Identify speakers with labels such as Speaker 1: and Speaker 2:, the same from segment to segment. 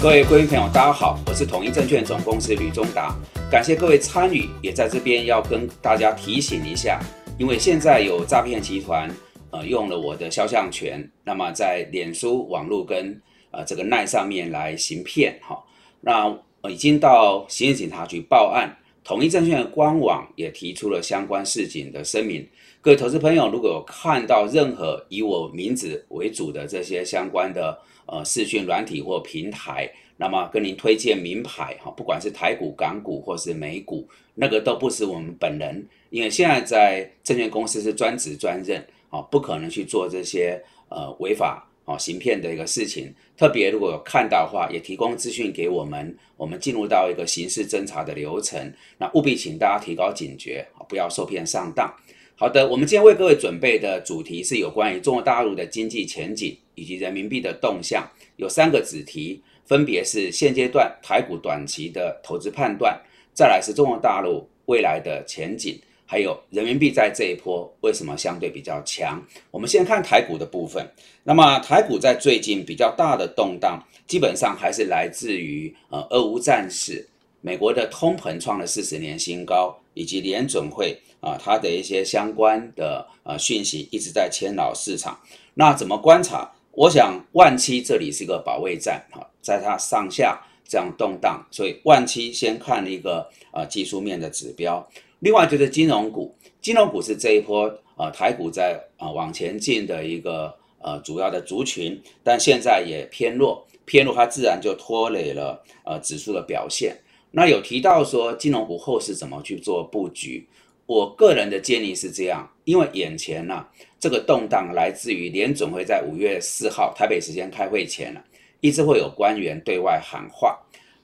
Speaker 1: 各位贵宾朋友，大家好，我是统一证券总公司吕中达，感谢各位参与，也在这边要跟大家提醒一下，因为现在有诈骗集团呃用了我的肖像权，那么在脸书网络跟呃这个奈上面来行骗哈，那已经到刑事警察局报案，统一证券的官网也提出了相关事情的声明。各位投资朋友，如果有看到任何以我名字为主的这些相关的呃视讯软体或平台，那么跟您推荐名牌哈，不管是台股、港股或是美股，那个都不是我们本人，因为现在在证券公司是专职专任啊，不可能去做这些呃违法哦行骗的一个事情。特别如果有看到的话，也提供资讯给我们，我们进入到一个刑事侦查的流程，那务必请大家提高警觉不要受骗上当。好的，我们今天为各位准备的主题是有关于中国大陆的经济前景以及人民币的动向，有三个子题，分别是现阶段台股短期的投资判断，再来是中国大陆未来的前景，还有人民币在这一波为什么相对比较强。我们先看台股的部分，那么台股在最近比较大的动荡，基本上还是来自于呃俄乌战事，美国的通膨创了四十年新高，以及联准会。啊，它的一些相关的呃讯息一直在牵扰市场。那怎么观察？我想万七这里是一个保卫战哈，在它上下这样动荡，所以万七先看一个呃技术面的指标。另外就是金融股，金融股是这一波呃台股在呃往前进的一个呃主要的族群，但现在也偏弱，偏弱它自然就拖累了呃指数的表现。那有提到说金融股后市怎么去做布局？我个人的建议是这样，因为眼前呢，这个动荡来自于联总会在五月四号台北时间开会前呢，一直会有官员对外喊话。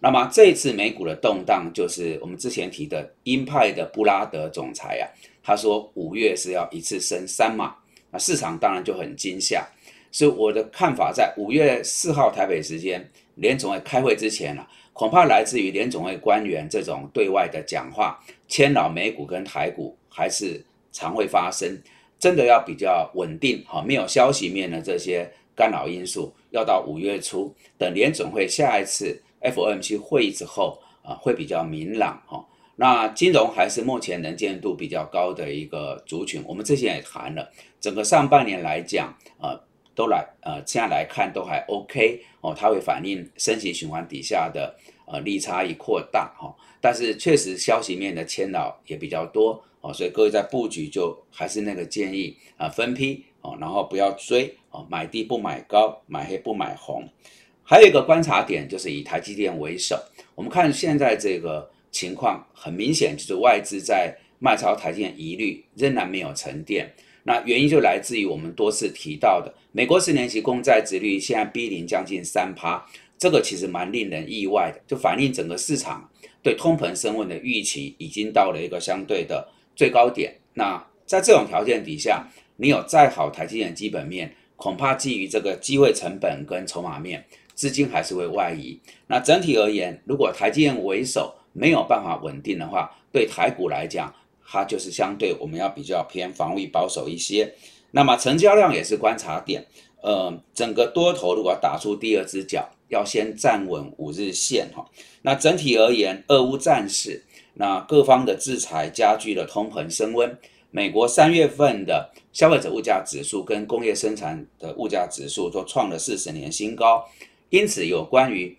Speaker 1: 那么这一次美股的动荡，就是我们之前提的鹰派的布拉德总裁啊，他说五月是要一次升三码，那市场当然就很惊吓。所以我的看法，在五月四号台北时间联总会开会之前呢。恐怕来自于联总会官员这种对外的讲话，牵扰美股跟台股还是常会发生。真的要比较稳定，哈，没有消息面的这些干扰因素，要到五月初，等联总会下一次 FOMC 会议之后啊，会比较明朗，哈。那金融还是目前能见度比较高的一个族群，我们之前也谈了，整个上半年来讲，啊。都来，呃，现在来看都还 OK 哦，它会反映升级循环底下的呃利差异扩大哈，但是确实消息面的牵扰也比较多哦，所以各位在布局就还是那个建议啊，分批哦，然后不要追哦，买低不买高，买黑不买红。还有一个观察点就是以台积电为首，我们看现在这个情况很明显，就是外资在卖超台积电疑虑仍然没有沉淀。那原因就来自于我们多次提到的，美国十年期公债殖率现在逼临将近三趴，这个其实蛮令人意外的，就反映整个市场对通膨升温的预期已经到了一个相对的最高点。那在这种条件底下，你有再好台积电基本面，恐怕基于这个机会成本跟筹码面，资金还是会外移。那整体而言，如果台积电为首没有办法稳定的话，对台股来讲，它就是相对我们要比较偏防御保守一些，那么成交量也是观察点。呃，整个多头如果打出第二只脚，要先站稳五日线哈。那整体而言，俄乌战事，那各方的制裁加剧了通膨升温。美国三月份的消费者物价指数跟工业生产的物价指数都创了四十年新高，因此有关于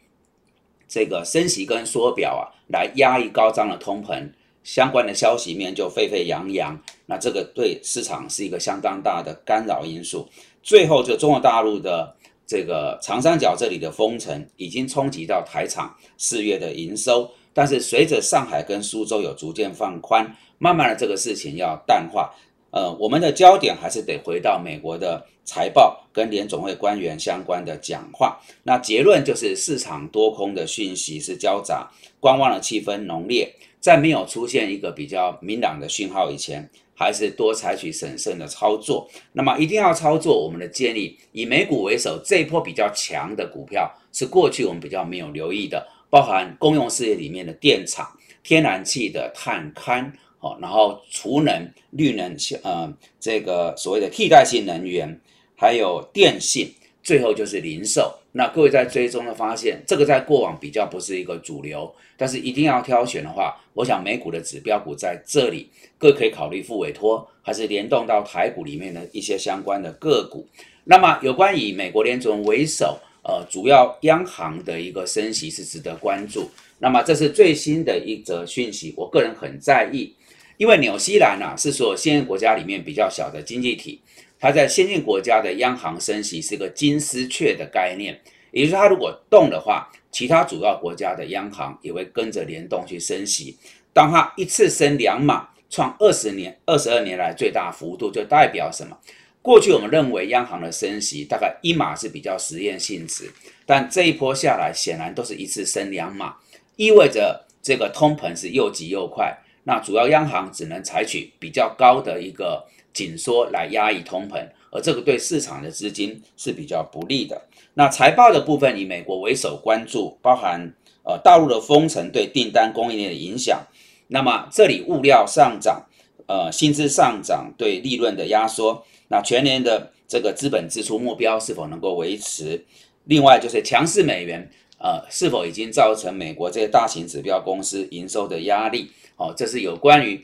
Speaker 1: 这个升息跟缩表啊，来压抑高涨的通膨。相关的消息面就沸沸扬扬，那这个对市场是一个相当大的干扰因素。最后，就中国大陆的这个长三角这里的封城，已经冲击到台厂四月的营收。但是随着上海跟苏州有逐渐放宽，慢慢的这个事情要淡化。呃，我们的焦点还是得回到美国的财报跟联总会官员相关的讲话。那结论就是市场多空的讯息是交杂，观望的气氛浓烈。在没有出现一个比较明朗的讯号以前，还是多采取审慎的操作。那么一定要操作，我们的建议以美股为首，这一波比较强的股票是过去我们比较没有留意的，包含公用事业里面的电厂、天然气的碳勘，哦，然后储能、绿能，呃，这个所谓的替代性能源，还有电信，最后就是零售。那各位在追踪的发现，这个在过往比较不是一个主流，但是一定要挑选的话，我想美股的指标股在这里，各位可以考虑付委托，还是联动到台股里面的一些相关的个股。那么有关以美国联准为首，呃，主要央行的一个升息是值得关注。那么这是最新的一则讯息，我个人很在意，因为纽西兰啊是所有先进国家里面比较小的经济体。它在先进国家的央行升息是个金丝雀的概念，也就是它如果动的话，其他主要国家的央行也会跟着联动去升息。当它一次升两码，创二十年、二十二年来最大幅度，就代表什么？过去我们认为央行的升息大概一码是比较实验性质，但这一波下来，显然都是一次升两码，意味着这个通膨是又急又快。那主要央行只能采取比较高的一个。紧缩来压抑通膨，而这个对市场的资金是比较不利的。那财报的部分以美国为首关注，包含呃大陆的封城对订单供应链的影响。那么这里物料上涨，呃薪资上涨对利润的压缩。那全年的这个资本支出目标是否能够维持？另外就是强势美元，呃是否已经造成美国这些大型指标公司营收的压力？哦，这是有关于。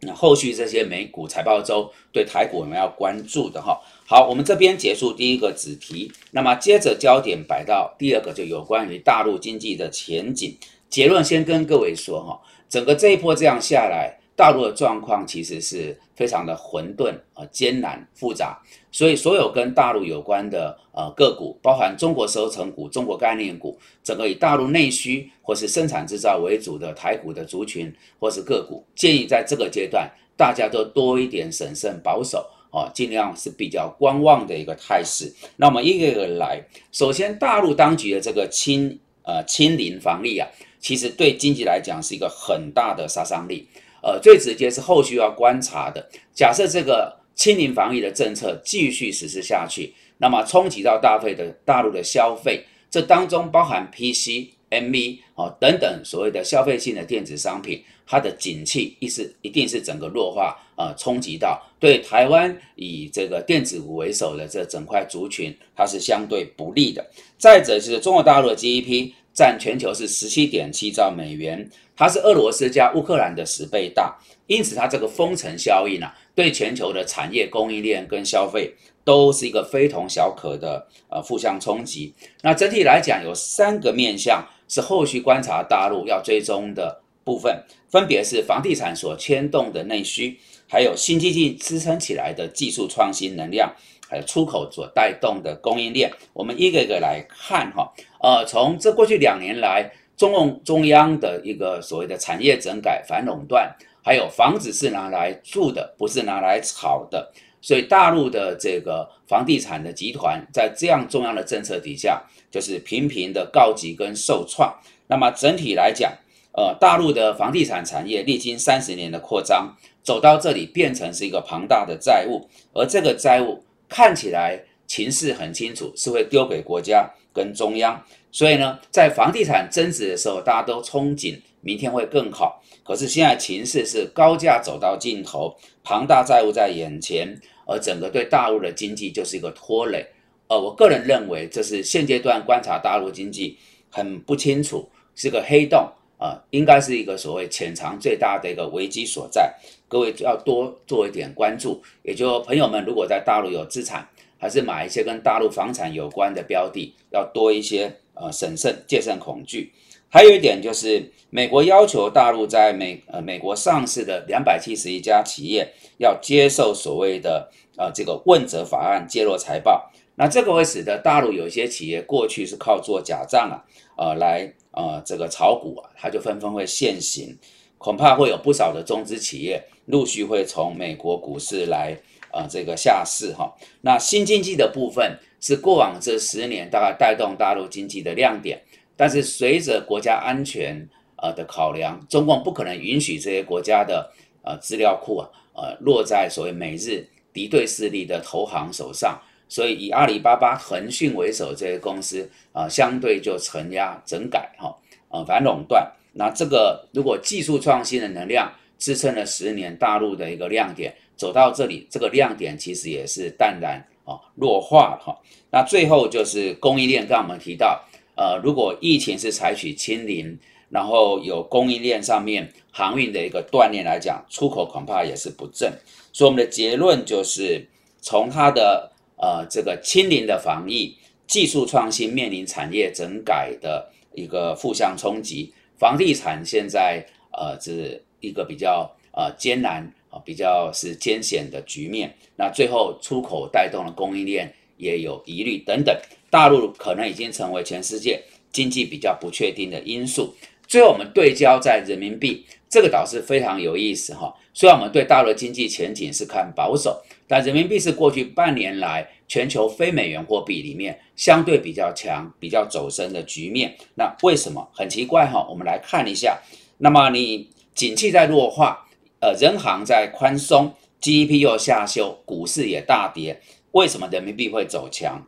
Speaker 1: 那后续这些美股财报周对台股我们要关注的哈。好，我们这边结束第一个子题，那么接着焦点摆到第二个，就有关于大陆经济的前景。结论先跟各位说哈，整个这一波这样下来。大陆的状况其实是非常的混沌啊，艰难复杂，所以所有跟大陆有关的呃个股，包含中国收成股、中国概念股，整个以大陆内需或是生产制造为主的台股的族群或是个股，建议在这个阶段大家都多一点审慎保守啊，尽量是比较观望的一个态势。那我们一个一个来，首先大陆当局的这个清呃清零防疫啊，其实对经济来讲是一个很大的杀伤力。呃，最直接是后续要观察的。假设这个清零防疫的政策继续实施下去，那么冲击到大费的大陆的消费，这当中包含 PC、MV 哦等等所谓的消费性的电子商品，它的景气意思一定是整个弱化，呃，冲击到对台湾以这个电子股为首的这整块族群，它是相对不利的。再者就是中国大陆的 GDP 占全球是十七点七兆美元。它是俄罗斯加乌克兰的十倍大，因此它这个封城效应呢，对全球的产业供应链跟消费都是一个非同小可的呃负向冲击。那整体来讲，有三个面向是后续观察大陆要追踪的部分，分别是房地产所牵动的内需，还有新经济支撑起来的技术创新能量，还有出口所带动的供应链。我们一个一个来看哈，呃，从这过去两年来。中共中央的一个所谓的产业整改、反垄断，还有房子是拿来住的，不是拿来炒的。所以大陆的这个房地产的集团，在这样中央的政策底下，就是频频的告急跟受创。那么整体来讲，呃，大陆的房地产产业历经三十年的扩张，走到这里变成是一个庞大的债务，而这个债务看起来情势很清楚，是会丢给国家跟中央。所以呢，在房地产增值的时候，大家都憧憬明天会更好。可是现在情势是高价走到尽头，庞大债务在眼前，而整个对大陆的经济就是一个拖累。呃，我个人认为，这是现阶段观察大陆经济很不清楚，是个黑洞啊，应该是一个所谓潜藏最大的一个危机所在。各位要多做一点关注。也就朋友们，如果在大陆有资产，还是买一些跟大陆房产有关的标的，要多一些。呃，审慎、戒慎恐惧。还有一点就是，美国要求大陆在美呃美国上市的两百七十一家企业要接受所谓的呃这个问责法案，揭露财报。那这个会使得大陆有一些企业过去是靠做假账啊，呃来呃这个炒股啊，它就纷纷会现形，恐怕会有不少的中资企业陆续会从美国股市来呃这个下市哈。那新经济的部分。是过往这十年大概带动大陆经济的亮点，但是随着国家安全呃的考量，中共不可能允许这些国家的呃资料库啊呃落在所谓美日敌对势力的投行手上，所以以阿里巴巴、腾讯为首这些公司啊相对就承压整改哈呃反垄断。那这个如果技术创新的能量支撑了十年大陆的一个亮点，走到这里，这个亮点其实也是淡然。啊弱化哈。那最后就是供应链，刚刚我们提到，呃，如果疫情是采取清零，然后有供应链上面航运的一个断裂来讲，出口恐怕也是不振。所以我们的结论就是，从它的呃这个清零的防疫、技术创新面临产业整改的一个负向冲击，房地产现在呃是一个比较呃艰难啊，比较是艰险的局面。那最后出口带动了供应链。也有疑虑等等，大陆可能已经成为全世界经济比较不确定的因素。最后我们对焦在人民币，这个倒是非常有意思哈。虽然我们对大陆经济前景是看保守，但人民币是过去半年来全球非美元货币里面相对比较强、比较走升的局面。那为什么？很奇怪哈。我们来看一下，那么你景气在弱化，呃，人行在宽松，GDP 又下修，股市也大跌。为什么人民币会走强？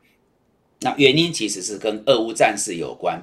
Speaker 1: 那原因其实是跟俄乌战事有关。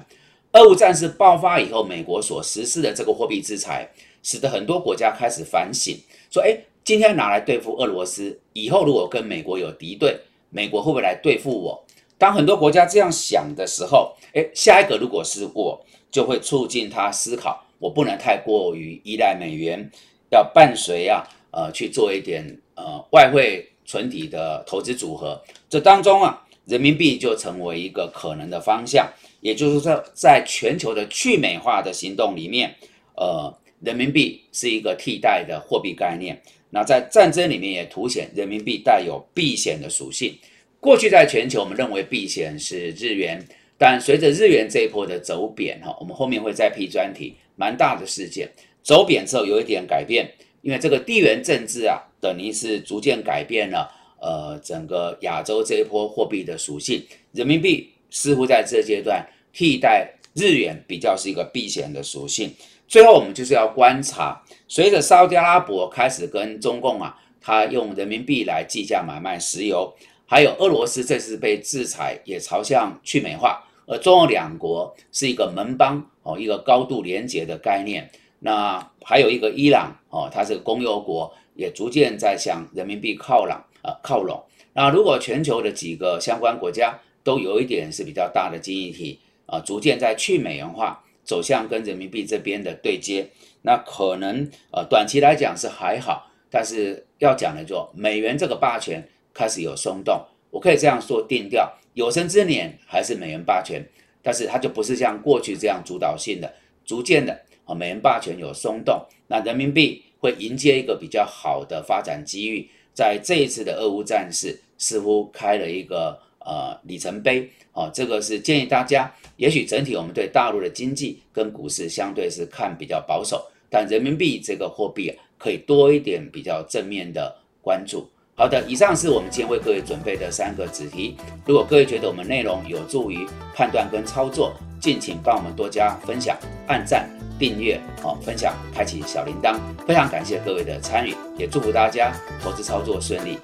Speaker 1: 俄乌战事爆发以后，美国所实施的这个货币制裁，使得很多国家开始反省，说：哎，今天拿来对付俄罗斯，以后如果跟美国有敌对，美国会不会来对付我？当很多国家这样想的时候，哎，下一个如果是我，就会促进他思考，我不能太过于依赖美元，要伴随啊，呃，去做一点呃外汇。存底的投资组合，这当中啊，人民币就成为一个可能的方向。也就是说，在全球的去美化的行动里面，呃，人民币是一个替代的货币概念。那在战争里面也凸显人民币带有避险的属性。过去在全球，我们认为避险是日元，但随着日元这一波的走贬哈，我们后面会再批专题，蛮大的事件，走贬之后有一点改变。因为这个地缘政治啊，等于是逐渐改变了呃整个亚洲这一波货币的属性，人民币似乎在这阶段替代日元比较是一个避险的属性。最后我们就是要观察，随着沙特阿拉伯开始跟中共啊，他用人民币来计价买卖石油，还有俄罗斯这次被制裁也朝向去美化，而中俄两国是一个盟邦哦，一个高度连结的概念。那还有一个伊朗哦，它是公有国，也逐渐在向人民币靠拢啊靠拢。那如果全球的几个相关国家都有一点是比较大的经济体啊，逐渐在去美元化走向跟人民币这边的对接，那可能呃短期来讲是还好，但是要讲的就美元这个霸权开始有松动。我可以这样说定调，有生之年还是美元霸权，但是它就不是像过去这样主导性的，逐渐的。美元霸权有松动，那人民币会迎接一个比较好的发展机遇。在这一次的俄乌战事，似乎开了一个呃里程碑。哦，这个是建议大家，也许整体我们对大陆的经济跟股市相对是看比较保守，但人民币这个货币可以多一点比较正面的关注。好的，以上是我们今天为各位准备的三个子题。如果各位觉得我们内容有助于判断跟操作，敬请帮我们多加分享、按赞。订阅哦，分享，开启小铃铛，非常感谢各位的参与，也祝福大家投资操作顺利。